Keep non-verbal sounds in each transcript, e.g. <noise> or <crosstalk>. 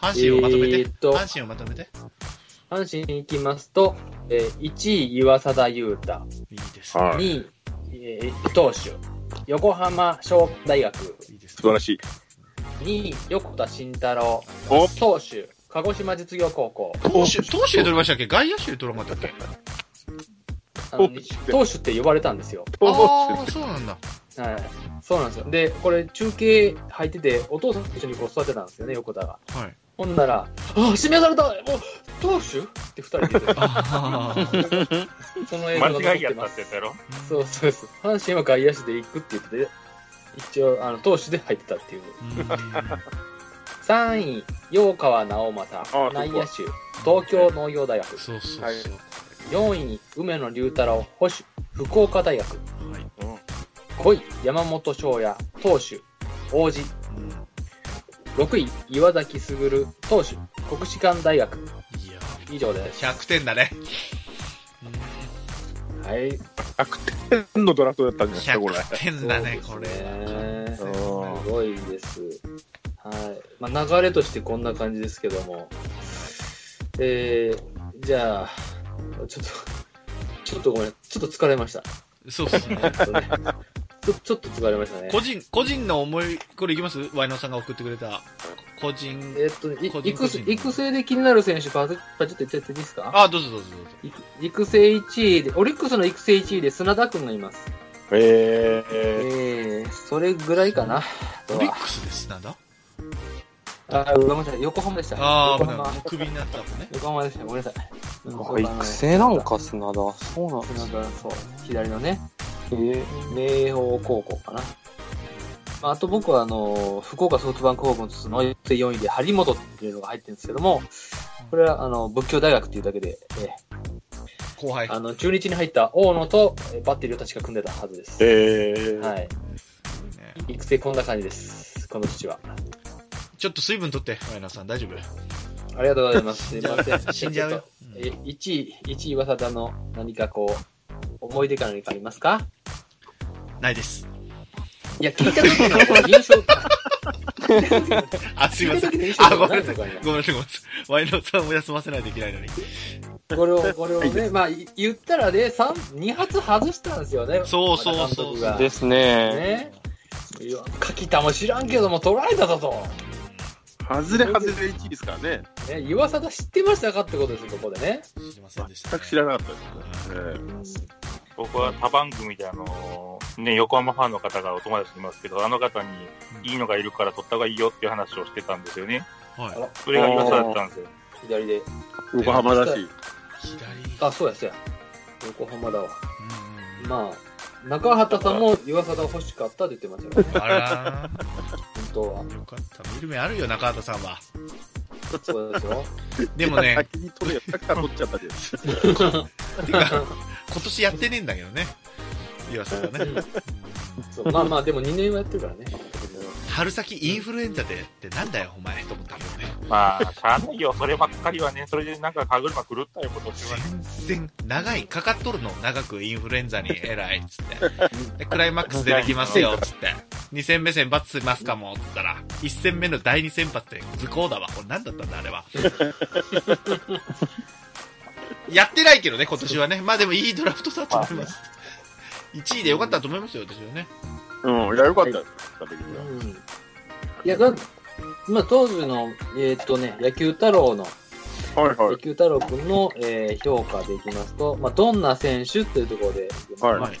阪神をまとめて？えーっと阪神をまとめて？阪神に行きますと、えー1位、岩貞優太。いいですね。はい2位、えー投手、横浜商大学。いいです素晴らしい。2位、横田慎太郎。お投手、鹿児島実業高校。投手、投手で取りましたっけ？外野手で取らなかったっけ？投手って呼ばれたんですよ。<laughs> ああ、そうなんだ。はい。そうなんですよ。で、これ中継入ってて、お父さんと一緒にこう育てたんですよね、横田が。はい。ほんなら、あ、指名されたもう、投手って二人で言ってその映像が残間違いやったってやろ？そうそうです。阪神は外野手で行くって言ってて、一応、あの、投手で入ってたっていう。うん3位、陽川直正あ、内野手、東京農業大学。そうそうそう。はい4位、梅野龍太郎、保守、福岡大学。はい。5位、山本翔也、投手、王子。うん6位、岩崎卓、投手、国士舘大学。いや以上です。100点だね。はい。100点のドラフトだったんじゃない？ですか、これ。100点だね、こそうれ。ですごいです。はい。まあ、流れとしてこんな感じですけども。えー、じゃあ、ちょっと、ちょっとごめん、ちょっと疲れました。そうっすね。えっとねちょちょっと疲れましたね。個人、個人の思い、これいきます？ワイナさんが送ってくれた。個人。えっとね、い育育成で気になる選手、パチパチッと言っちゃっていいですか？あ、どうぞどうぞどうぞ。育育成1位で、オリックスの育成1位で砂田くんがいます。ええー、それぐらいかな。オリックスです、なんだあ、ごめんなさい、横浜でした。ああ、横浜クビになったもんね。横浜でした。ごめんなさい。あ育成なんか、砂田。そうなんです砂田、そう。左のね、えー明豊高校かな。まああと僕は、あの、福岡ソフトバンクホークスの育成4位で、張本っていうのが入ってるんですけども、これは、あの、仏教大学っていうだけで、え後輩ー。あの、中日に入った大野とえーバッテリーを確か組んでたはずです。えー、はい。ね育成こんな感じです。この父は。ちょっと水分取って、ワイナさん、大丈夫？ありがとうございます。すいません。<laughs> 死んじゃう？よ。え、1位、1位、噂田の何かこう、思い出か何かありますか？ないです。いや、聞いた時の印象、あ、すいません。あ、ごめんなさい。ごめんなさい、ごめんなさい。ワイナさんを休ませないといけないのに。これを、これをね、まあ、い言ったらね、三2発外したんですよね。そうそうそうですね。ね。いや、柿田も知らんけども、捉えたぞと。外れ外れ1位ですからね。ね、岩貞知ってましたかってことですよ、ここでね。知りませんでした、全く知らなかったですね。僕は他番組であの、ね、横浜ファンの方がお友達いますけど、あの方にいいのがいるから取った方がいいよっていう話をしてたんですよね。はい。あらそれが噂だったんですよ。左で。横浜だし。左。あ、そうや、そうや。横浜だわ。うんうんまあ、中畑さんも岩貞欲しかったって言ってましたよね。あら本当は。ーよかった。見る目あるよ、中畑さんは。そうですよ。でもね、先に取れっきから取っちゃったじゃん。てか、今年やってねえんだけどね。岩佐がね。そうまあまあ、でも2年はやってるからね。春先インフルエンザでってなんだよ、お前、と思ったけどね。まあ、しゃあないよ。そればっかりはね、それでなんか歯車狂ったよことってはね。全然、長い、かかっとるの、長くインフルエンザに偉い、つって。で <laughs> クライマックス出てきますよ、つって。2戦目先発しますかも、つったら、1戦目の第2先発で図工だわ。これ何だったんだ、あれは。やってないけどね、今年はね。まあでもいいドラフトだと思います。1位でよかったと思いますよ、私はね。うん、いや、よかったです。食べてうん。いや、だまあ、当時の、えーっとね、野球太郎の、野はいはい。球太郎くんの、えー評価でいきますと、まあ、どんな選手というところで、はいはい。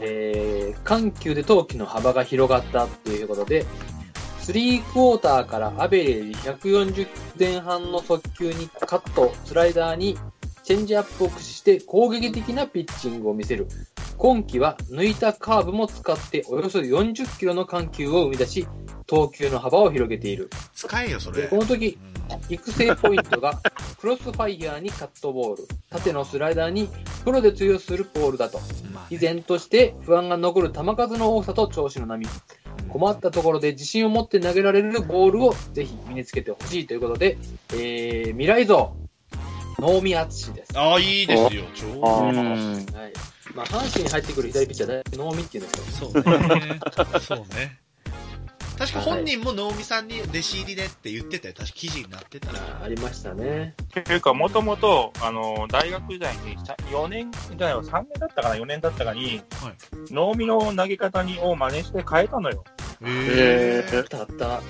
えー緩急で投球の幅が広がったっていうことで、スリークォーターからアベレージ140前半の速球にカット、スライダーにチェンジアップを駆使して攻撃的なピッチングを見せる。今季は抜いたカーブも使っておよそ40キロの緩急を生み出し、投球の幅を広げている。使えよ、そでれ。この時、うん育成ポイントが、<laughs> クロスファイヤーにカットボール、縦のスライダーにプロで通用するボールだと。依然として不安が残る球数の多さと調子の波。困ったところで自信を持って投げられるボールをぜひ身につけてほしいということで、えー、未来像、能見敦です。はああ、いいですよ、超。うん。い。まあ、阪神に入ってくる左ピッチャー、大体能見っていうんですけど、そうね。そうね。確か本人も能見さんに弟子入りでって言ってたよ。確か記事になってた。あありましたね。というか、もともと、あの、大学時代に、4年じゃないわ、3年だったかな、4年だったかに、はい能見の投げ方にを真似して変えたのよ。へあったあった。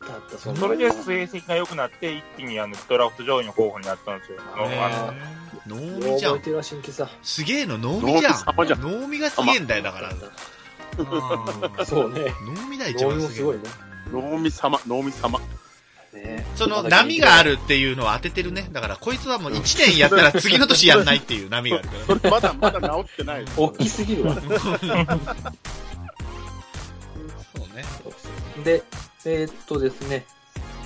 あったそれで成績が良くなって、一気にあのドラフト上位の候補になったんですよ。あの能見じゃん。すげえの、能見じゃん。能見様じゃん能見がすげえんだよ、だから。うんそうね。能見だ一番すごいね能見様、能見様。ねその波があるっていうのを当ててるね。だから、こいつはもう1年やったら次の年やんないっていう波があるからね。<laughs> それまだまだ治ってない。大きすぎるわ。<laughs> そうね。で、えーっとですね、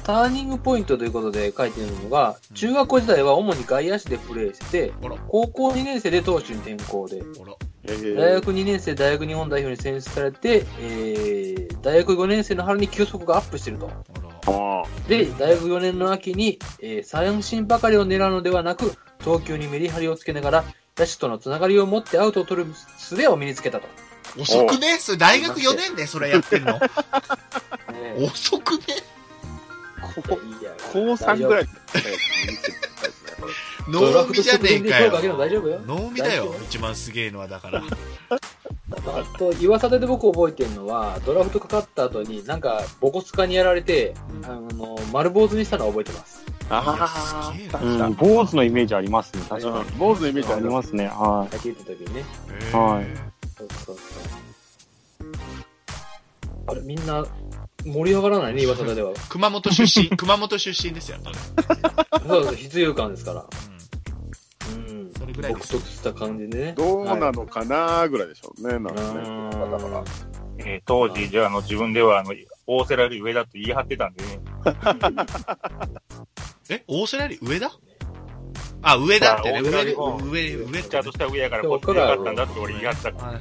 ターニングポイントということで書いてるのが、中学校時代は主に外野手でプレーして、高校2年生で投手に転向で、大学2年生、大学日本代表に選出されて、えー、大学5年生の春に球速がアップしてると。で、大学4年の秋に、えー、三振ばかりを狙うのではなく、投球にメリハリをつけながら、野手とのつながりを持ってアウトを取る術を身につけたと。遅くね？それ大学4年でそれやってんの？ね遅くね？こいや高3ぐらい大丈能夫ドラフト見じゃねえかよ。夫よ。能見だよ一番すげえのはだから。あと、岩貞で僕覚えてるのは、ドラフトかかった後に、なんか、ボコスカにやられて、あの、丸坊主にしたのは覚えてます。ああうん。坊主のイメージありますね、確かうん坊主のイメージに。ありますね、は野球行った時にね。はいそうそうそう。あれ、みんな、盛り上がらない？ね、岩貞では。<laughs> 熊本出身、<laughs> 熊本出身ですよ、そうそう、必要感ですから。うん。それぐらい独特した感じでね。どうなののかなぐらいでしょうね、なんかね。だから。えー当時、じゃあ、あの、自分では、あの、大瀬良より上だと言い張ってたんでね。<laughs> え、大瀬良より上だ？あ、上だってね。上、も上、上ってねピッチャーと。しては上やから、こっちでよかったんだって俺言い張ってたから。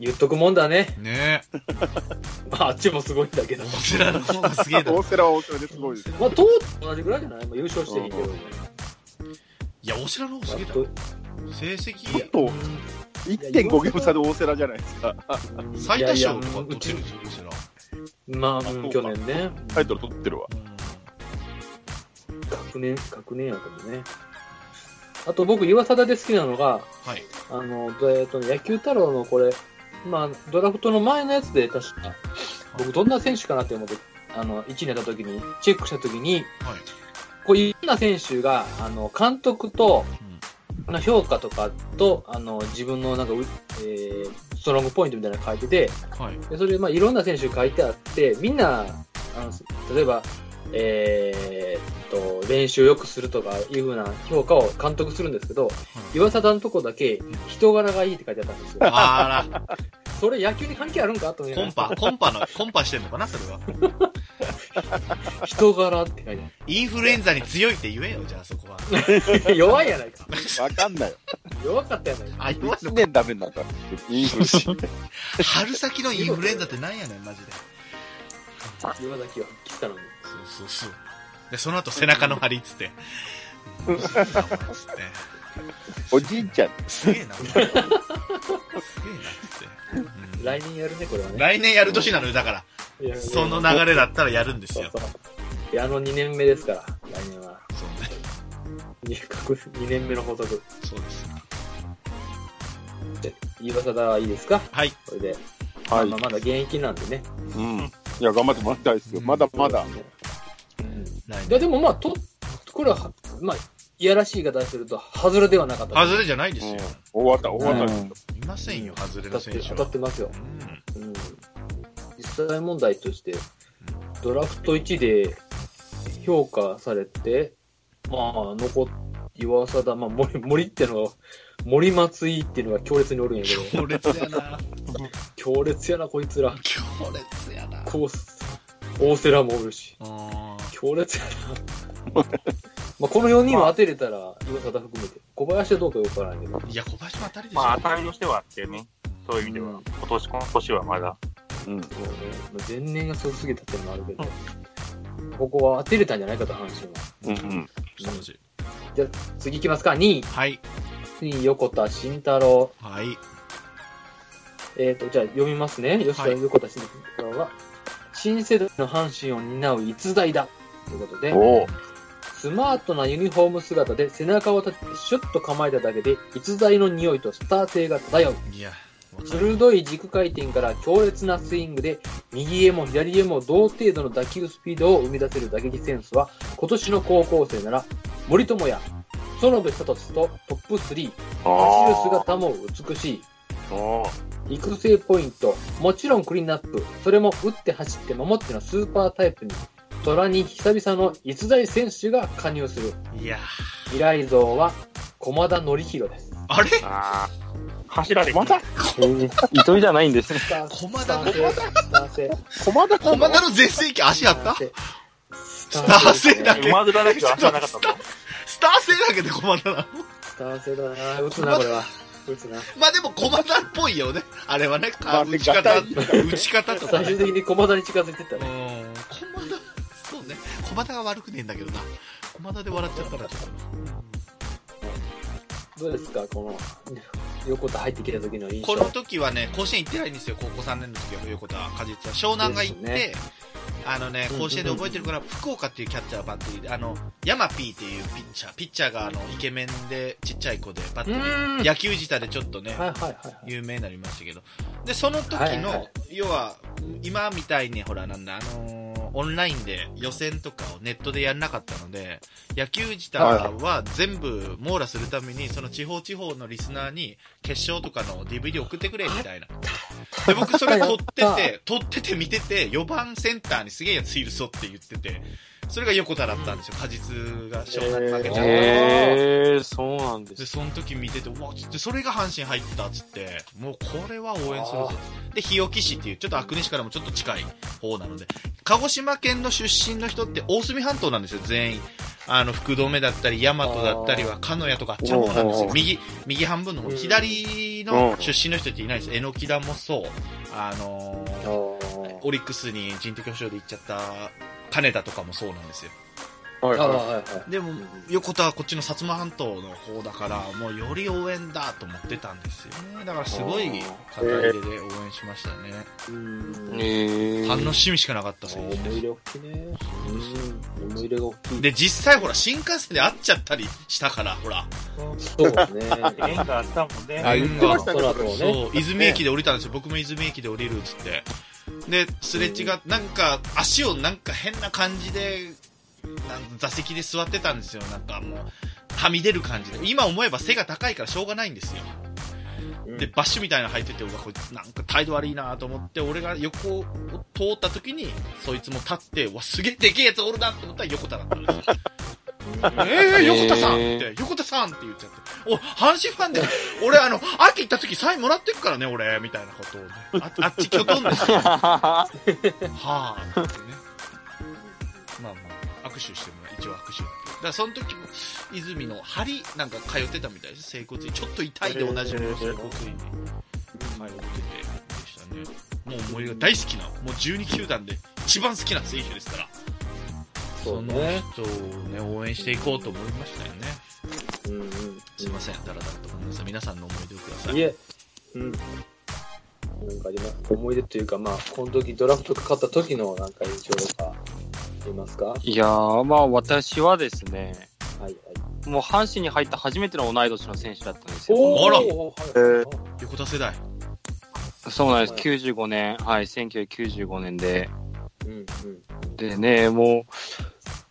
言っとくもんだね。ねえ。<laughs> まあ、あっちもすごいんだけど。大瀬良の方がすげえな。大瀬良は大瀬良ですごいです。まあ、と同じぐらいじゃない？まあ、優勝していいけど。いや、大瀬良の方がすげえだあと。成績、と1.5ゲーム差で大瀬良じゃないですか。うん最多勝とか取ってるんですよ、大瀬良。まあ、うん去年ね。タイトル取ってるわ。学年、学年やけどね。あと僕、岩貞で好きなのが、はい。あの、えっと、野球太郎のこれ、まあ、ドラフトの前のやつで確か、僕どんな選手かなって思って、あの、1位になった時に、チェックした時に、はい。こういろんな選手が、あの、監督と、うんの評価とかと、あの、自分のなんか、うえー、ストロングポイントみたいなの書いてて、はい。でそれで、まあ、いろんな選手書いてあって、みんな、あの例えば、えーっと、練習を良くするとかいうふうな評価を監督するんですけど、岩貞のとこだけ人柄がいいって書いてあったんですよ。<laughs> あら、それ野球に関係あるんかと思コンパ、コンパの、コンパしてんのかな、それは。<laughs> 人柄って書いてインフルエンザに強いって言えよ、じゃあそこは。ある。弱いやないか。わかんないよ。弱かったやないか。あ、弱い1の年ダメになった。インフルし。春先のインフルエンザってなんやねん、マジで。<laughs> 岩崎は来たのに。そうそうそう。で、その後背中の張りっつって。うんつって。<laughs> おじいちゃん。すげえな。すげえな、つって。うん来年やるね、これはね。来年やる年なのよ、だから。その流れだったらやるんですよ。そうそう。いや、あの2年目ですから、来年は。そうね。2年目の法則。そうです。岩貞はいいですか？はい。これで。はいまあ、まだ現役なんでね。うん。いや、頑張ってもらいたいですよ。まだまだ。うん。来いや、でもまあ、と、これは、まあ、いやらしい言い方すると、外れではなかった。外れじゃないですよ。終わった、終わった。うんいませんよ、外れ当たって当の選手は。たってますよ。うんうん。実際問題として、ドラフト1で評価されて、まあ、残っ、岩貞、まあ、森、森ってのは、森松井っていうのが強烈におるんやけど、<laughs> 強烈やな。<laughs> 強烈やな、こいつら。<laughs> 強烈やな。こう、大瀬良もおるし。あ強烈やな。まあこの4人は当てれたら、岩貞含めて。小林はどうかよくわからないけど。ーいや、小林も当たりでしょ。まあ、当たりとしてはあってね。そういう意味では。うん今年、この年はまだ。うん。そうね。まあ前年がすごすぎたっていうのもあるけど。ここは当てれたんじゃないかと、阪神は。うんうん。素晴らしいじゃあ、次行きますか。2位。はい。2位、横田慎太郎。はい。えっ、と、じゃあ読みますね。吉田はい横田慎太郎。は、新世代の阪神を担う逸材だ。ということで、おスマートなユニフォーム姿で背中を立ててシュッと構えただけで逸材の匂いとスター性が漂う。いや、鋭い軸回転から強烈なスイングで右へも左へも同程度の打球スピードを生み出せる打撃センスは今年の高校生なら森友哉、園部聡とトップ3、走る姿も美しい。お育成ポイント、もちろんクリーンナップ、それも打って走って守ってのスーパータイプに、虎に久々の逸材選手が加入する。いや、未来像は駒田則弘です。あれ？ああ。柱で。またえー糸井じゃないんですね。駒田の？スター性。駒田駒田の全盛期足あった？ススター性だけ馬面だけど足はなかったの？スター性だけで駒田なの？スター性だな打つな、これは。打つな。まあでも駒田っぽいよね。あれはね、まあ打ち方、打ち方とかね。最終的に駒田に近づいてったうんね。、駒田、そうね。駒田が悪くねえんだけどな。駒田で笑っちゃったらちょっどうですか、この、横田入ってきた時の印と。象。この時はね、甲子園行ってないんですよ、高校3年の時は、横田果実は。湘南が行って、ですあのね、甲子園で覚えてるから、福岡っていうキャッチャーバッテリーで、あの、ヤマピーっていうピッチャー、ピッチャーがあの、イケメンで、ちっちゃい子で、バッテリうーー、ん野球自体でちょっとね、はいはいはいはい。有名になりましたけど。で、その時の、はいはい要は、今みたいに、ほら、なんだ、あのーオンラインで予選とかをネットでやんなかったので、野球自体は全部網羅するために、その地方地方のリスナーに決勝とかの DVD 送ってくれ、みたいな。で、僕それ撮ってて、撮ってて見てて、4番センターにすげえやついるぞって言ってて、それが横田だったんですよ。果実が湘南に負けちゃった。へえ、そうなんでで、す。その時見てて、うわ、つって、それが阪神入ったっつって、もうこれは応援するぞ。で、日置市っていう、ちょっと阿久根市からもちょっと近い方なので、鹿児島県の出身の人って大隅半島なんですよ、全員。あの、福留だったり、大和だったりは、鹿屋とかあっちの方なんですよ。右、右半分の方。うん左の出身の人っていないです。えのきだもそう。あのーおオリックスに人的保障で行っちゃった金田とかもそうなんですよ。ああ、はいははいはい。でも、横田はこっちの薩摩半島の方だから、もうより応援だと思ってたんですよね。だからすごい肩入れで応援しましたね。うん。へえ。楽しみしかなかった選手思い入れ大きいね。うん。思い入れが大きい。で、実際ほら、新幹線で会っちゃったりしたから、ほら。そうですね。<laughs> 縁があったもんね。あ言ってましたねそらそうね。そう、泉駅で降りたんですよ。僕も泉駅で降りるっつって。で、すれ違っなんか、足をなんか変な感じで、座席で座ってたんですよ。なんかもう、はみ出る感じで。今思えば背が高いからしょうがないんですよ。うんで、バッシュみたいなの履いてて、うわ、こいつなんか態度悪いなと思って、俺が横を通った時に、そいつも立って、うわ、すげえでけえやつおるなと思ったら横田だったんですよ。<laughs> えー、横田さんって、横田さんって言っちゃって。お、阪神ファンで、俺あの、秋行った時サインもらってくからね、俺、みたいなことをね。ああっちきょとんですよ。はぁ、って言ってね。まあまあ、握手してもらう一応握手だからその時も、泉の針なんか通ってたみたいです、整骨院。ちょっと痛いでおなじみの整骨院に通っててでしたね。もう思いが大好きな、もう12球団で一番好きな選手ですから。そうのね。人をね、応援していこうと思いましたよね。うんうん。すいません、だらだらと。皆さんの思い出をください。いえ、うん。なんかあります。思い出というか、まあ、この時ドラフトかかった時のなんか印象とか、ありますか？はいやー、まあ私はですね、はい。もう阪神に入った初めての同い年の選手だったんですよ。あらはいはい横田世代。そうなんです。はい95年、はい、1995年で。うんうん。でね、もう、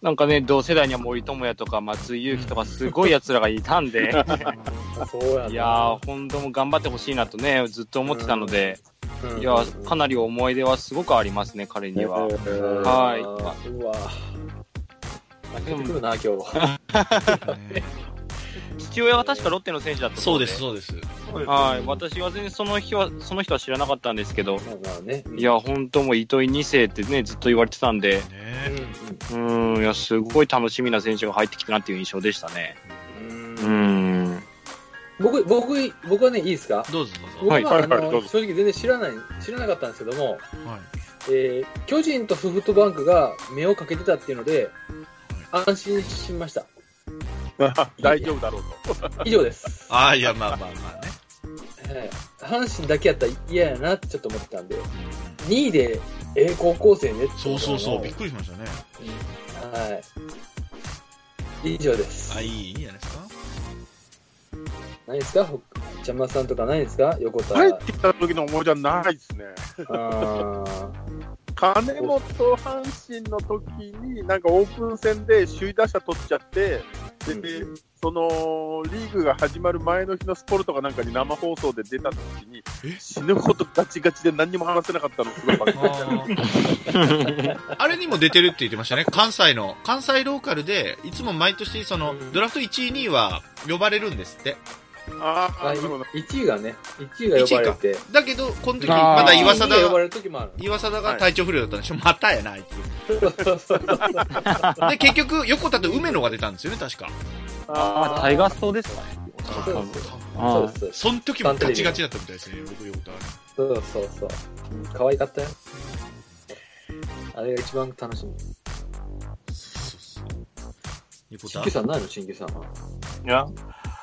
なんかね、同世代には森友哉とか松井裕樹とかすごい奴らがいたんで。<laughs> いやー、本当も頑張ってほしいなとね、ずっと思ってたので、うん。いやー、かなり思い出はすごくありますね、彼には。うんはい。うわ。泣けてくるな、今日 <laughs> 父親は確かロッテの選手だったそうです、そそうです。うではい。私は全然その日は、その人は知らなかったんですけど、ね。いや、本当もう糸井2世ってね、ずっと言われてたんで、ねうんいや、すごい楽しみな選手が入ってきたなっていう印象でしたね。うんうーん。僕、僕、僕はね、いいですか？どうぞどうぞ。僕は、はいあはいはいどのうぞ正直全然知らない、知らなかったんですけども、はい。えー巨人とソフトバンクが目をかけてたっていうので、安心しました。<laughs> 大丈夫だろうと。<laughs> 以上です。ああ、いや、まあまあまあね。はい阪神だけやったら嫌やなってちょっと思ってたんで、2位でえー、高校生ねそうそうそう、びっくくりしましたね。り。はい。以上です。あ、いい、いいじゃないですか。何ですか？ほちゃまさんとかないですか？横田。帰ってきた時の思い出はないですね。あー金本阪神の時に、なんかオープン戦で首位打者取っちゃって、で、そのリーグが始まる前の日のスポルトかなんかに生放送で出た時にえ、死ぬほどガチガチで何にも話せなかったの、すごい <laughs> あれにも出てるって言ってましたね。関西の、関西ローカルで、いつも毎年、その、ドラフト1位、2位は呼ばれるんですって。ああ、あ、ないるほど。1位がね、1位が呼ばれて。だけど、この時、まだ岩貞2位がが、れる時もある。岩貞が体調不良だったんでしょ、またやな、あいつ。そうそうそう。<laughs> で、結局、横田と梅野が出たんですよね、確か。あ、タイガーストですかね。そうですあそうです。その時もガチガチだったみたいですね、僕、横田は。そうそうそう。可愛かったよ。あれが一番楽しみ。そうそう。横田新旧さんないの？新旧さんは。いや、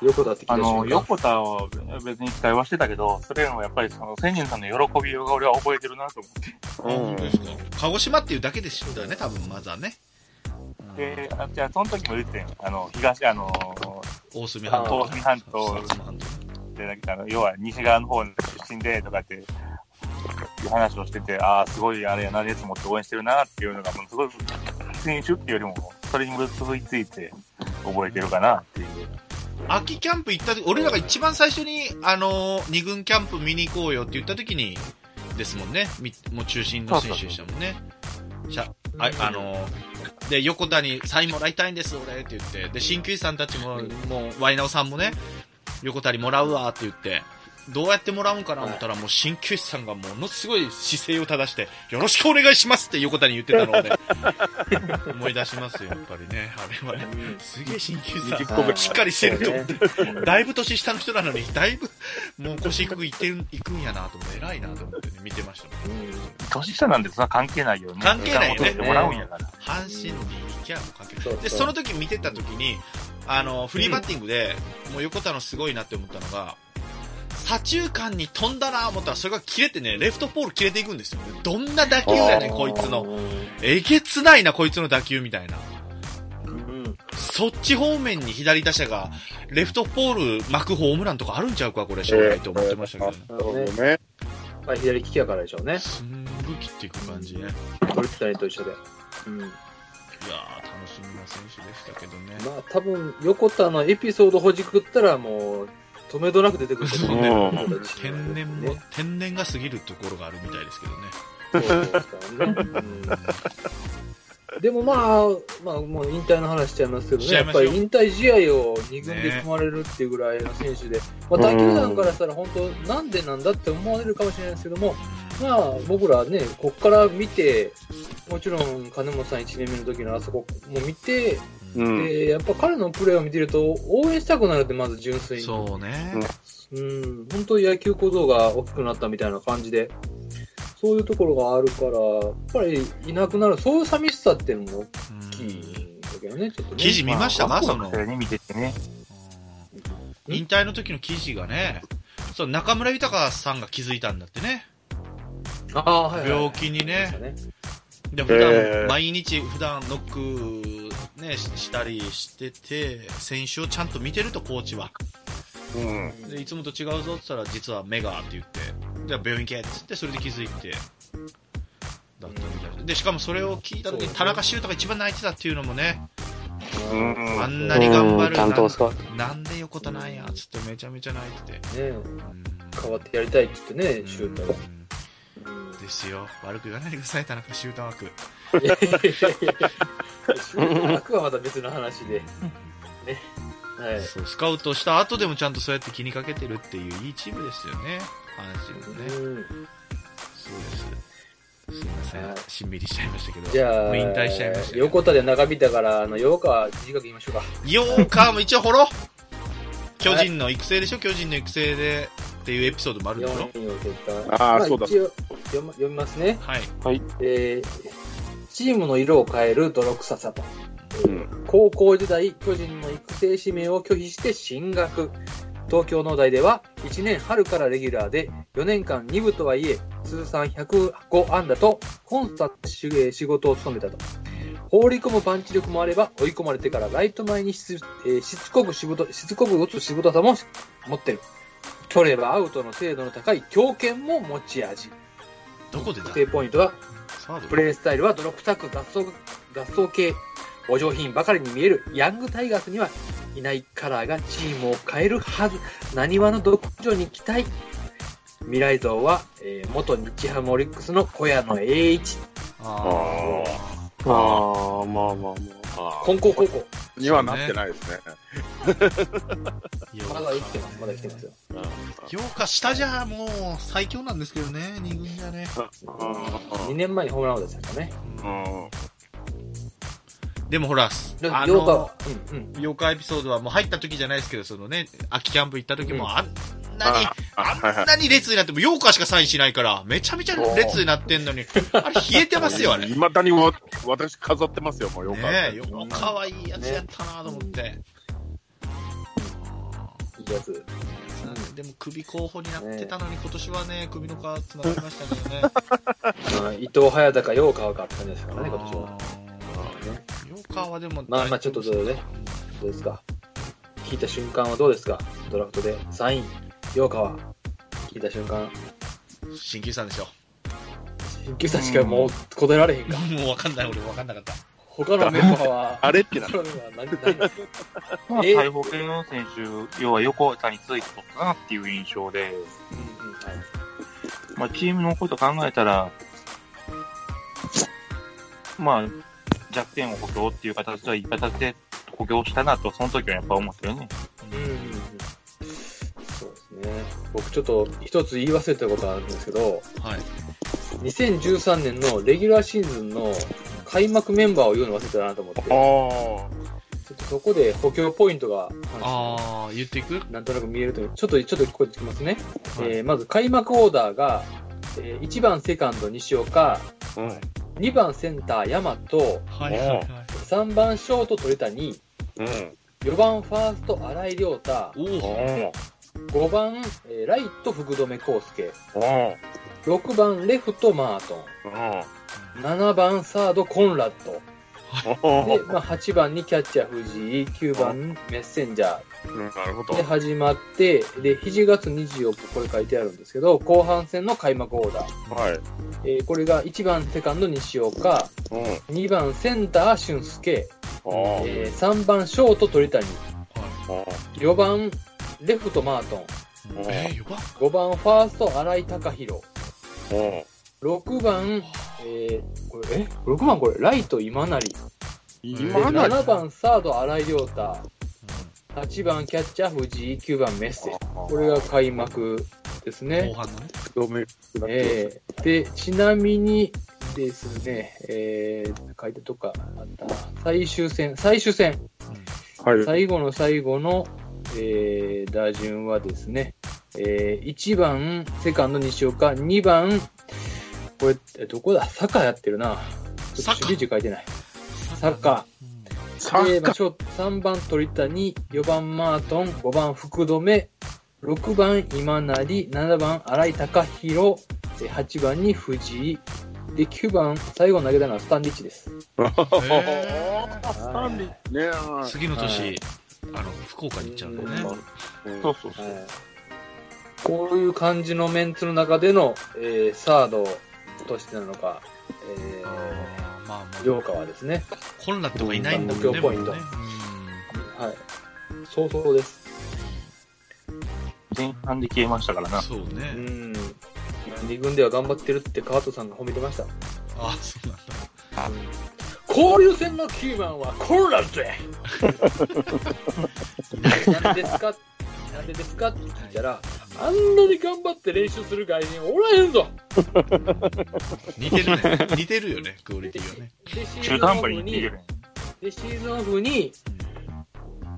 横田って聞いたあの、横田は別に期待はしてたけど、それよりもやっぱりその、千人さんの喜びを俺は覚えてるなと思って。あ本当ですか。鹿児島っていうだけでしたよね、多分、まずはね。で、あじゃあその時も言ってん、あの、東、あの、大隅半島。大隅半島。で、なんかあの、要は西側の方の出身で、とかって、いう話をしてて、ああ、すごいあれやな、熱持って応援してるなっていうのが、もうすごい、選手っていうよりも、それに結びついて覚えてるかなっていう。秋キャンプ行った時、俺らが一番最初に、あのー、二軍キャンプ見に行こうよって言った時に、ですもんね。みもう中心の選手でしたもんね。しゃああのー、で、横田にサインもらいたいんです、俺って言って。で、鍼灸師さんたちも、もう、ワイナオさんもね、横田にもらうわって言って、どうやってもらうんかな思ったら、もう鍼灸師さんがものすごい姿勢を正して、よろしくお願いしますって横田に言ってたので、<laughs> 思い出しますよ、やっぱりね。あれはね。すげえ鍼灸師さん、はいしっかりしてると思って。だいぶ年下の人なのに、だいぶ、もう腰低くいってる、いくんやなと思って、偉いなと思ってね、見てましたもん。年下なんでそんな関係ないよね。関係ないよねもらうんやから。阪神に行きゃ関係ない。で、その時見てた時に、あの、フリーバッティングで、もう横田のすごいなって思ったのが、左中間に飛んだな思ったら、それが切れてね、レフトポール切れていくんですよね。どんな打球やねん、こいつの。えげつないな、こいつの打球みたいな。うん。そっち方面に左打者が、レフトポール巻くホームランとかあるんちゃうか、これ、将来と思ってましたけどね。なるほどね。まあ、左利きやからでしょうね。すんごい切っていく感じね。鳥谷と一緒で。うん。いやー、楽しみな選手でしたけどね。まあ、多分、横田のエピソードほじくったら、もう、止めどなく出てくるね。天然もね、天然が過ぎるところがあるみたいですけどね。そうでもまあ、まあ、もう引退の話しちゃいますけどね、やっぱり引退試合を2軍で組まれるっていうぐらいの選手で、まあ、他球団からしたら本当、なんでなんだって思われるかもしれないですけども、まあ、僕らね、こっから見て、もちろん金本さん1年目の時のあそこも見て、うん。でやっぱ彼のプレーを見てると、応援したくなるって、まず純粋に。そうね。うん、本当に野球小僧が大きくなったみたいな感じで、そういうところがあるから、やっぱりいなくなる、そういう寂しさっていうのもうん大きいんだけどね、ちょっとね。記事見ました？か、その。ね、見ててね。うん引退の時の記事がね、そう、中村豊さんが気づいたんだってね。ああ、はい、はい。病気にね。ね。で、普段、毎日普段ノックね、ししたりしてて、選手をちゃんと見てると、コーチは。うん。で、いつもと違うぞって言ったら、実は目がって言って、じゃあ病院行けって言って、それで気づいて、だったみたいで。で、しかもそれを聞いた時に、田中修太が一番泣いてたっていうのもね、うんあんなに頑張るうんななんで横田なんや、つってめちゃめちゃ泣いてて。ねうん変わってやりたいって言ってね、シュート。うんですよ。悪く言わないでください、田中修太枠。いやいや枠はまた別の話で。ね。はい。そう、スカウトした後でもちゃんとそうやって気にかけてるっていういいチームですよね。阪神のね。うんそうです。すいませはいん。しんみりしちゃいましたけど。じゃあ、引退しちゃいました。横田で長引いたから、あの、8日短く言いましょうか。よーかも一応掘ろう巨人の育成でしょ？巨人の育成でっていうエピソードもあるでしょ？4位の結果。ああ、そうだ。一応読ま読みますね。はい。えーチームの色を変える泥臭さと。うん高校時代、巨人の育成指名を拒否して進学。東京農大では1年春からレギュラーで4年間2部とはいえ通算105安打とコンスタントな仕えー仕事を務めたと。放り込むパンチ力もあれば追い込まれてからライト前にし,、えーしつこく仕事、しつこく打つ仕事さも持ってる。取ればアウトの精度の高い強肩も持ち味。どこで定ポイントはプレースタイルは泥臭く合奏、合奏系、お上品ばかりに見えるヤングタイガースにはいないカラーがチームを変えるはず。何話の独女に期待。未来像は、えー元日ハムオリックスの小屋野栄一。あああ、まあまあまあ。金光高校。にはなってないですね。まだ生きてます。まだ生きてますよ。評価下じゃもう最強なんですけどね、二軍じゃね。2年前にホームラン王でしたからね。うん。でもほら、であ8日はの、、うんうん。8日エピソードはもう入った時じゃないですけど、そのね、秋キャンプ行った時うんもあんなに、あんなに列になっても、8日しかサインしないから、めちゃめちゃ列になってんのに、<laughs> あれ冷えてますよ、あれ。ねいまだにわ私飾ってますよ、もうよかった。え、よかわいいやつやったなと思って。いいやつ。でも首候補になってたのに、今年はね、首の皮繋がりましたけどね。ま <laughs> あ、伊藤隼太か陽川かって感じですからね、今年は。ね8日はでも、まあまあちょっとどうねどうですか聞いた瞬間はどうですか？ドラフトで3位、陽川。聞いた瞬間。新旧さんでしょ。新球さんしかもう答えられへんか。もうわかんない、俺わかんなかった。他のメンバーは、あれ？ってな他。のメンバーは何、何まあ、え？大砲系の選手、要は横田について取ったなっていう印象で、うんうんはいまあ、チームのこと考えたら、まあ、弱点を補強っていう形はいい形で補強したなと、その時はやっぱ思ったよね。うんうんね。僕ちょっと一つ言い忘れたことあるんですけど、はい。2013年のレギュラーシーズンの開幕メンバーを言うの忘れてたなと思って、ちょあっとそこで補強ポイントが、あー、言っていく？なんとなく見えるという、ちょっと、ちょっと聞こえてきますね。はいえーまず開幕オーダーが、えー1番セカンド西岡、あ。うん。2番センター山と、はいはいはい。3番ショート鳥谷、うん。4番ファースト新井亮太、おおお5番、えーライト福留孝介、お6番レフトマートン、7番サードコンラッド、で、まあ、8番にキャッチャー藤井、9番メッセンジャなるほど。ーで。始まって、で、7月24日、これ書いてあるんですけど、後半戦の開幕オーダー。はい。えーこれが1番セカンド西岡、うん。2番センター俊介、あえー3番ショート鳥谷、あ。4番レフトマートン、えー、よば5番ファースト新井貴弘、うん。6番、えー、これ、え ?6 番これ、ライト今成。で今な7番サード新井亮太、8番キャッチャー藤井、9番メッセ。これが開幕です後ね。半のね。どめえー、で、ちなみにですね、えー、書いてとかあったな最終戦、最終戦、はい。最後の最後の、えー、打順はですね、えー、1番、セカンド西岡、2番、これ、えどこだ？サッカーやってるな。ちょっと守備位置書いてない。サッカー？で、まあ、ショート3番鳥谷、4番マートン、5番福留、6番今成、7番新井貴弘、で8番に藤井、で、9番、最後投げたのはスタンリッチです。へスタンリーね。ー次のは年、あの、福岡に行っちゃうんだよね。そうそうそう。はいこういう感じのメンツの中での、えーサードとしてなのか、えあーまあまー、あ、両川ですね。コンラッドがいないんだもんね、目標ポイントねはい。そうそうです。前半で消えましたからな。そうね。ん。二軍では頑張ってるって川戸さんが褒めてました。あ、そうなんだ。交流戦のキーマンはコンラッドやなんでですか？なんでですか？って聞いたら、あんなに頑張って練習する外人おらへんぞ似てるね。似てるよね、クオリティがね。で、シーズ中ンオフ途半端に。で、シーズンオフに、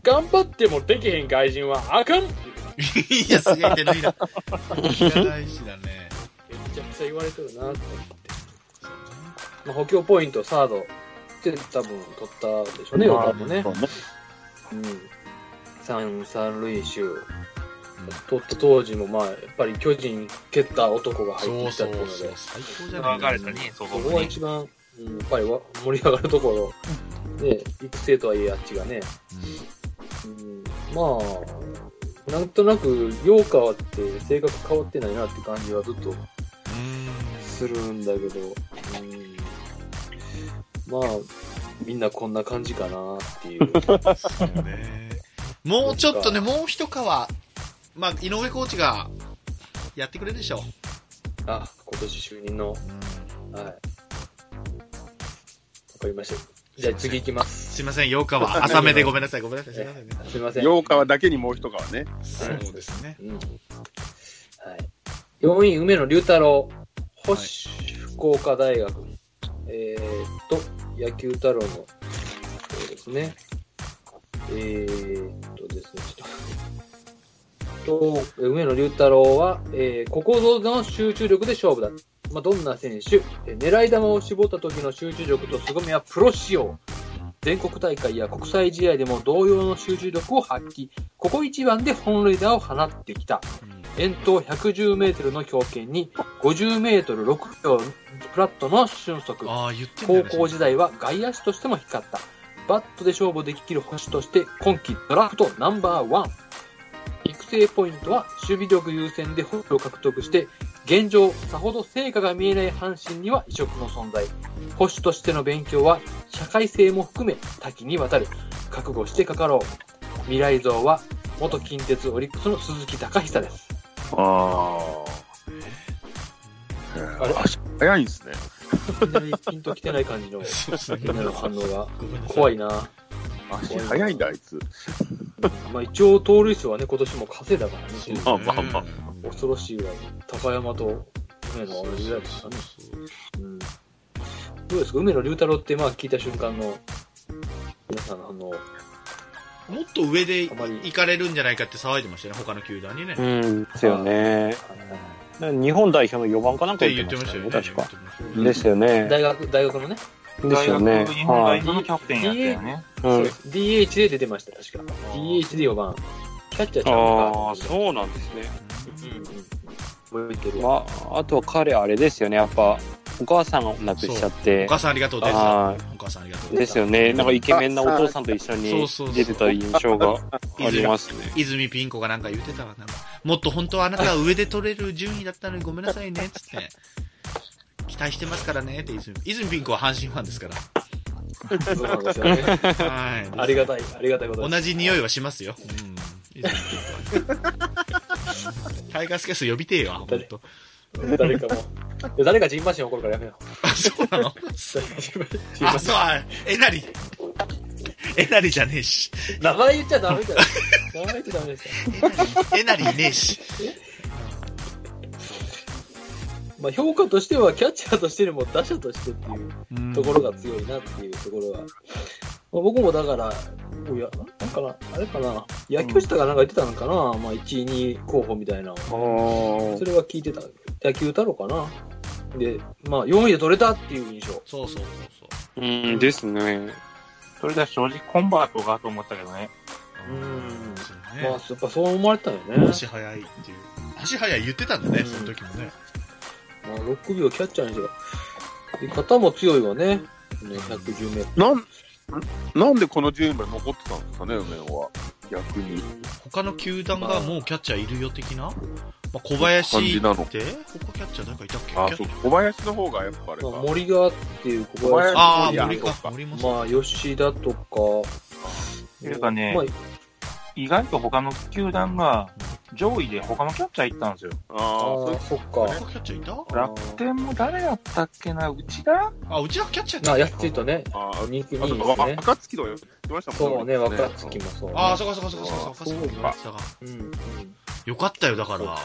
頑張ってもできへん外人はあかんっていや、すげえ手のひら。知らないしだね。めちゃくちゃ言われてるなと思って。まあ、補強ポイント、サードって多分取ったでしょうね、まあ岡もね。そうん。三、三塁手。取った当時も、まあ、やっぱり巨人蹴った男が入ってそうきたそうそうっていう。ので、、最高じゃない流れたね、そうそこが一番、うん、やっぱりわ盛り上がるところ、ね、育成とはいえあっちがね、うん、まあ、なんとなく、陽川って性格変わってないなって感じはずっとうん。するんだけど、うん、まあ、みんなこんな感じかなっていう。<laughs> そうね。もうちょっとね、もう一皮、まあ、井上コーチがやってくれるでしょあ、今年就任の、う。はい。わかりました。じゃあ次行きます。すいません、8日は浅めでごめんなさい、ごめんなさい、すいませんね。すいません。8日はだけにもう一皮ね。そうですね。うん。はい。4位、梅野龍太郎。星、福岡大学。えーっと、野球太郎の、そうですね。えーっとですね、ちょっと。と、梅野龍太郎は、えーここぞの集中力で勝負だ。まあ、どんな選手、えー狙い球を絞った時の集中力と凄みはプロ仕様。全国大会や国際試合でも同様の集中力を発揮。ここ一番で本塁打を放ってきた。遠投110メートルの強肩に50メートル6秒フラットの俊足。高校時代は外野手としても光った。バットで勝負できる星として今季ドラフトナンバーワン。育成ポイントは守備力優先で星を獲得して、現状さほど成果が見えない阪神には異色の存在。保守としての勉強は社会性も含め多岐にわたる。覚悟してかかろう。未来像は元近鉄オリックスの鈴木隆久です。ああ。あれ？足早いんですね。いきなりピンときてない感じのみんなの反応が怖いな。足早いんだ、あいつ。まあ一応盗塁数はね、今年も稼いだからね。まあまあまあ恐ろしいぐらい。高山と梅野は同じぐらいですかね。うん。どうですか？梅野龍太郎って、まあ聞いた瞬間の、皆さんの反応。もっと上で行かれるんじゃないかって騒いでましたね、他の球団にね。っうん、ですよね。日本代表の4番かなんかて言って言ってましたよね。確か。ですよね。大学、大学のね。ですよね。大学日本はい。代表のキャプテンやったよね。うん。DH で出てました、確か。DH で4番。キャッチャーああ、そうなんですね。うんうん。覚えてるわ。まあ、あとは彼あれですよね、やっぱ、お母さんが亡くしちゃっおて。母さんありがとうです。はお母さんありがとうい。ですよね。なんかイケメンなお父さんと一緒にそうそう出てた印象がありますね。泉ピン子がなんか言ってたわ。なんかもっと本当はあなたは上で取れる順位だったのにごめんなさいね、つって。期待してますからね、って泉。泉ピン子は阪神ファンですから。そうなんですよね。はい。ありがたい、ありがたいことです。同じ匂いはしますよ。うん。泉ピン子は。<laughs> タイガースキャスト呼びてえよ、ほんと。誰かも。<laughs> 誰かジンマシン怒るからやめよう。あ、そうなの？<laughs> あ、そう、えなり。えなりじゃねえし。ン名前言っちゃダメだよ。<laughs> 名前言っちゃダメですよ。えなりいねえし。まあ評価としては、キャッチャーとしてよりも打者としてっていうところが強いなっていうところが。まあ、僕もだから、いや、なんかな、あれかな、野球したかなんか言ってたのかな、まあ1位、2位候補みたいな。それは聞いてた。野球太郎かな。で、まあ4位で取れたっていう印象。そうそうそうそう。うん、ですね。それでは正直コンバートかと思ったけどね。うんまあ、ね。やっぱそう思われたよね。足早いっていう。足早い言ってたんだね、その時もね。まあ、6秒キャッチャーにしてた。で肩も強いわね。ね110メートなん、なんでこの順位まで残ってたんですかね、梅野は。逆に。他の球団がもうキャッチャーいるよ的な、まあ、小林って、感じ他キャッチャー誰かいたっけ？あ、そう、小林の方がやっぱあれか。森川っていう小小林。ああ、森か森も。まあ、吉田とか。ていうかねまあ、意外と他の球団が上位で他のキャッチャー行ったんですよ。ああそっ他か。キャッチャーいた？楽天も誰やったっけな？内田あ、うちはキャッチャーあ、やっ安いとね。ああ、人気あと、にですね。若月と言ってましたもんそうね、若月。月もそう、ね。ああ、そこそこそこそこそこそこそうそこそこうん、うん。よかったよ、だから。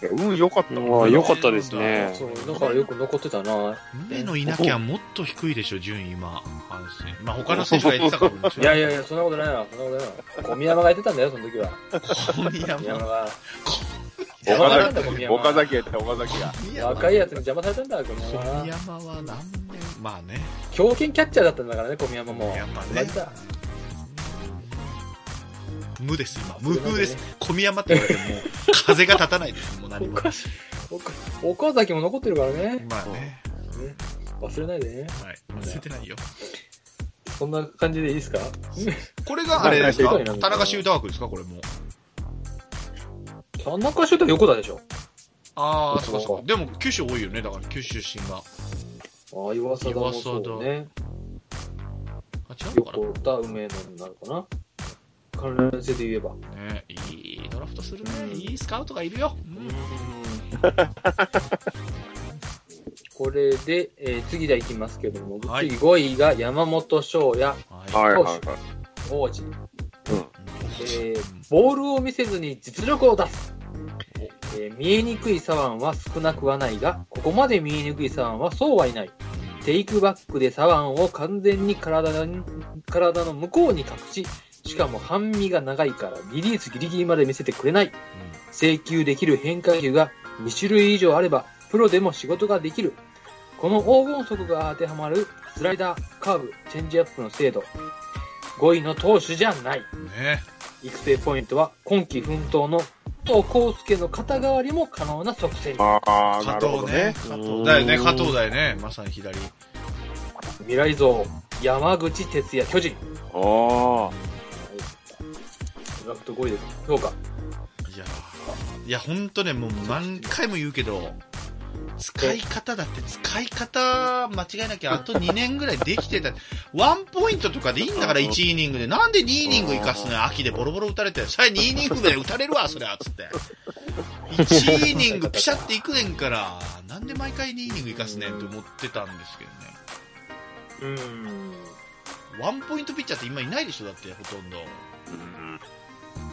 うん、よかったうもんわ良かったですね。そう、だからよく残ってたな。梅野いなきゃもっと低いでしょ、順位今。阪神。まあ他の選手が言ってたかもしれない。いやいやいや、そんなことないわ。そんなことないわ。小宮山が言ってたんだよ、その時は。小宮山山。が。岡邪魔なんだ、小宮崎、山。岡崎やった、岡崎が。若いやつに邪魔されたんだ、小宮小山は。宮山は何年？まあね。強肩キャッチャーだったんだからね、小宮山も。やっぱね。無です、今。無風です。小宮山って言われても、風が立たないです、もう何も。岡岡崎も残ってるからね。まあね。ね忘れないでね。はい。忘れてないよ。そんな感じでいいですか？これがあれですか？田中修太枠ですか？これも。田中修太横田でしょ？ああ、そそううかそうか。でも、九州多いよね。だから、九州出身が。ああ、岩貞もそうね。あ、違うのか横田、梅野になるかな？関連性で言えば。なねいいドラフトするね。いいスカウトがいるよ。うんこれで、えー次でいきますけども、はい次5位が山本翔也、はい。はいはいはい。王子。うんえーボールを見せずに実力を出す。えー見えにくい左腕は少なくはないが、ここまで見えにくい左腕はそうはいない。テイクバックで左腕を完全に体に体の向こうに隠し、しかも半身が長いからリリースギリギリまで見せてくれない。請求できる変化球が2種類以上あれば、プロでも仕事ができる。この黄金則が当てはまるスライダー、カーブ、チェンジアップの精度。5位の投手じゃない。うんね育成ポイントは今季奮闘の藤康介の肩代わりも可能な即戦力。ああ、な加藤ね。。加藤だよね。加藤だよね。まさに左。未来像、山口哲也巨人。あドラフト5位です。どうか。いやーいや、ほんとね、もう何回も言うけど、使い方だって、使い方間違えなきゃあと2年ぐらいできてた。ワンポイントとかでいいんだから、1イニングで。なんで2イニング生かすのよ？秋でボロボロ打たれて。さあ2イニングで打たれるわ、そりゃ、つって。1イニングピシャっていくねんから、なんで毎回2イニング生かすねんって思ってたんですけどね。うーん。ワンポイントピッチャーって今いないでしょ、だって、ほとんど。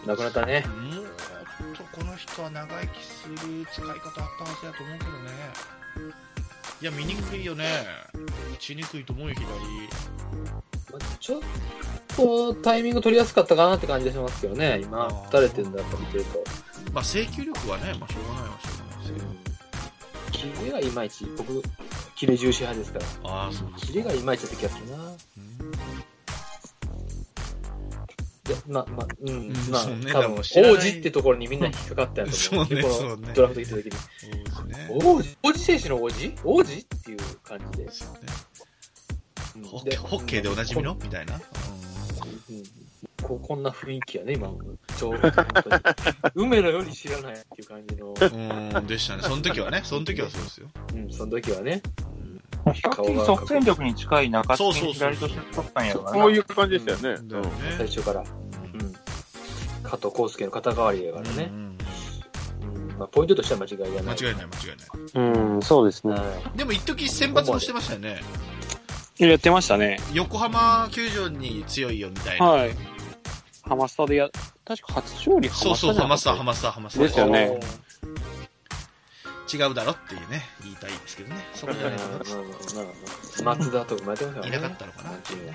なくなったね。もっとこの人は長生きする使い方あったはずやと思うけどね。いや、見にくいよね。打ちにくいと思うよ、左。まあちょっとタイミング取りやすかったかなって感じがしますけどね。今、打たれてるんだと見てると。まあ、制球力はね、まあ、しょうがないはしょうがないですけど。キレがいまいち、僕、キレ重視派ですから。ああ、そうキレがいまいちだった気がするな。うんまあ、まあ、うん、うんまあ、ね多分、王子ってところにみんな引っかかったんやと思う。そうねでこのドラフト行った時に。王子王子選手の王子？王子っていう感じで。ホッケー、でおなじみの？みたいな？うんここんな雰囲気やね、今。ちょうど。梅のより知らないっていう感じの。うん、うんでしたね。その時はね、その時はそうですよ。うん、その時はね。比較的即戦力に近い中そうそうそう左として取ったんやろうな。そういう感じでしたよね。だよね。最初から。うん。加藤康介の肩代わりやからねう。んうん。まあ、ポイントとしては間違いがない。間違いない、間違いない。うん、そうですね。はでも、一時選抜もしてましたよね。やってましたね。横浜球場に強いよ、みたいな。はい。ハマスタでや、確か初勝利そうそう、ハマスタ、ハママスタ、ハマスタ。ですよね違うだろっていうね、言いたいですけどね。そこじゃないまあまあまあまあ松田とかましたからね。いなかったのかなっていう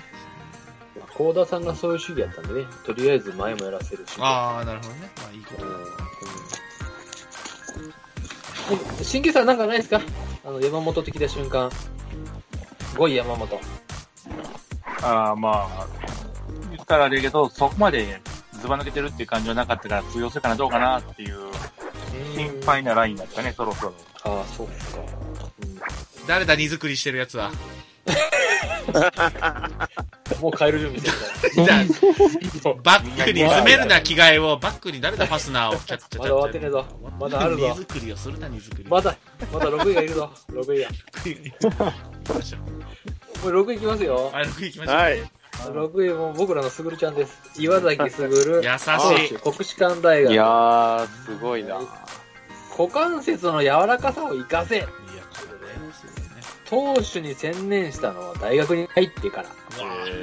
田さんがそういう主義やったんでね、とりあえず前もやらせる主義。ああ、なるほどね。まあいいことうんだ。うんで新規さんなんかないですか？あの、山本的な瞬間。5位山本。ああ、まあ、言ったらあれやけど、そこまでずば抜けてるっていう感じはなかったから、通用するかなどうかなっていう心配なラインだったね、そろそろ。ああ、そうか。誰だ、荷造りしてるやつは。うん、もう変える準備してるじゃあバックに詰めるな、着替えを。バックに誰だ、ファスナーを。ちゃっちゃちゃまだ終わってねえぞ。まだあるぞ荷造りをするな、荷造り。まだ、まだ6位がいるぞ。6位や。行きましょう。これ6位いきますよ。あ、6行きましょう。はい。6位も僕らのすぐるちゃんです。岩崎すぐる。<laughs> 優しい。国士舘大学。いやー、すごいな。股関節の柔らかさを活かせ。いや、これですね。投手に専念したのは大学に入ってから。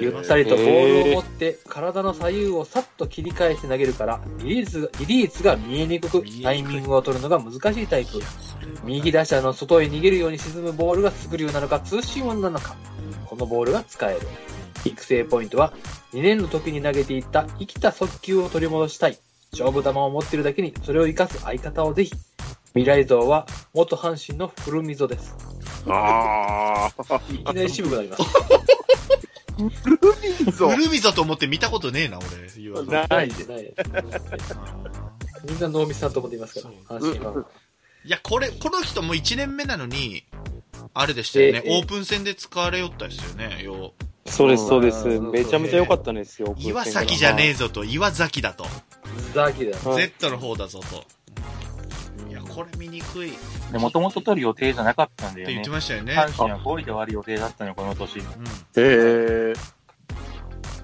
ゆったりとボールを持って体の左右をさっと切り返して投げるから、リリースがリリースが見えにくく、タイミングを取るのが難しいタイプ。右打者の外へ逃げるように沈むボールがスクリューなのか、通信音なのか。このボールが使える。育成ポイントは、2年の時に投げていった生きた速球を取り戻したい。勝負球を持っているだけに、それを活かす相方をぜひ。未来像は、元阪神の古溝です。ああ。いきなり渋くなります。ルミゾウルミゾと思って見たことねえな、俺。言わずないないないみんな能見さんと思っていますから、阪神は。いや、これ、この人も1年目なのに、あれでしたよね。ええオープン戦で使われよったですよね。よそうです、そうです。うんめちゃめちゃ良かったんですよ。岩崎じゃねええ。ぞと、岩崎だと。ザキだ Z の方だぞと。いや、これ見にくいもともと取る予定じゃなかったんだよね言って。ましたよね。阪神は5位で終わる予定だったのよ、この年。うん。え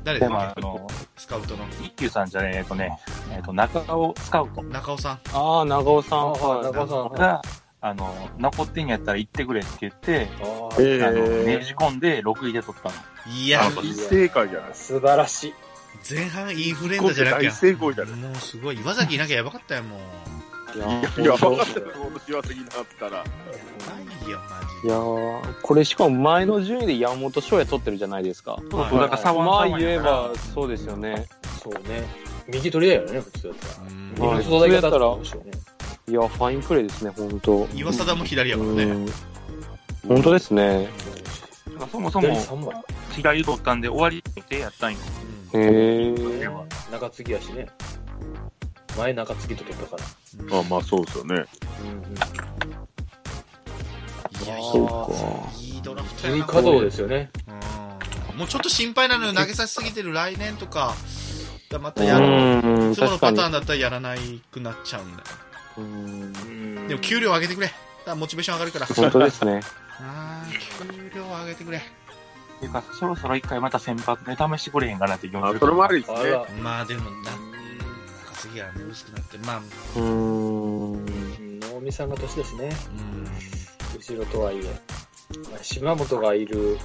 ー、でも、あの、スカウトの。一休さんじゃねえ、えっとね、えっと、中尾スカウト中尾さん。ああ、長尾さん。あはい中尾さん。あの、残ってんやったら行ってくれって言って、あえあの、ねー、じ込んで6位で取ったの。いや、大正解じゃない素晴らしい。前半インフルエンザじゃなきゃ大。成功じゃないもうすごい。岩崎いなきゃやばかったよ、もう。いやいや、やばかったよ、この幸せになったら。ないよ、マいやーこれしかも前の順位で山本翔也取ってるじゃないですか。はいそうだから左腕まあ言えば、そうですよね。そうね。右取りだよね、普通だったら。ジ。うん右はいの育て方だったら面白いね。いや、ファインプレーですね、本当岩貞も左やからね。うん本当ですね。そもそ左も3枚。左取ったんで終わり予定やったんよ。へえ。中継ぎやしね。前中継ぎと取ったから。あまあそうですよね。いや、いそうか。いいいドラフトやな。いい稼働ですよね。うんもうちょっと心配なのよ、投げさせすぎてる来年とか、またうやる。ん、いつものパターン。だったらやらないくなっちゃうんだよ。うんうんでも給料上げてくれ。モチベーション上がるから。本当ですね。<laughs> あー給料上げてくれ。ていうか、そろそろ一回また先発で試してくれへんかなって気持ちあ、それもあるですね。まあでも、な、中継ぎがね、薄くなって、まあ、うーん。能見さんが年ですね。うん。後ろとはいえ。まあ島本がいる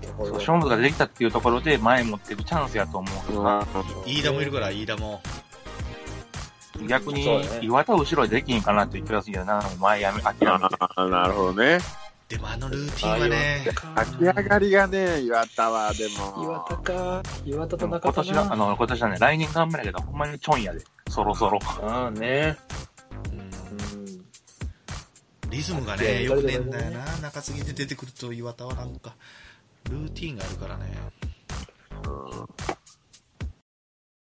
ところで。そう勝負ができたっていうところで前持っていくチャンスやと思うけどな。飯田もいるから、飯田も。逆に岩田後ろでできんかなっていう気がするけどな。前やめ、諦めて。あなるほどね。でもあのルーティンはね、炊き上がりがね、岩田はでも。岩田か。岩田と中田今年は、あな。の、今年はね、来年頑張るけど、ほんまにちょんやで。そろそろ。ああね。うんうん。リズムがね、よくねえんだよな。中継ぎで出てくると岩田はなんか、ルーティンがあるからね。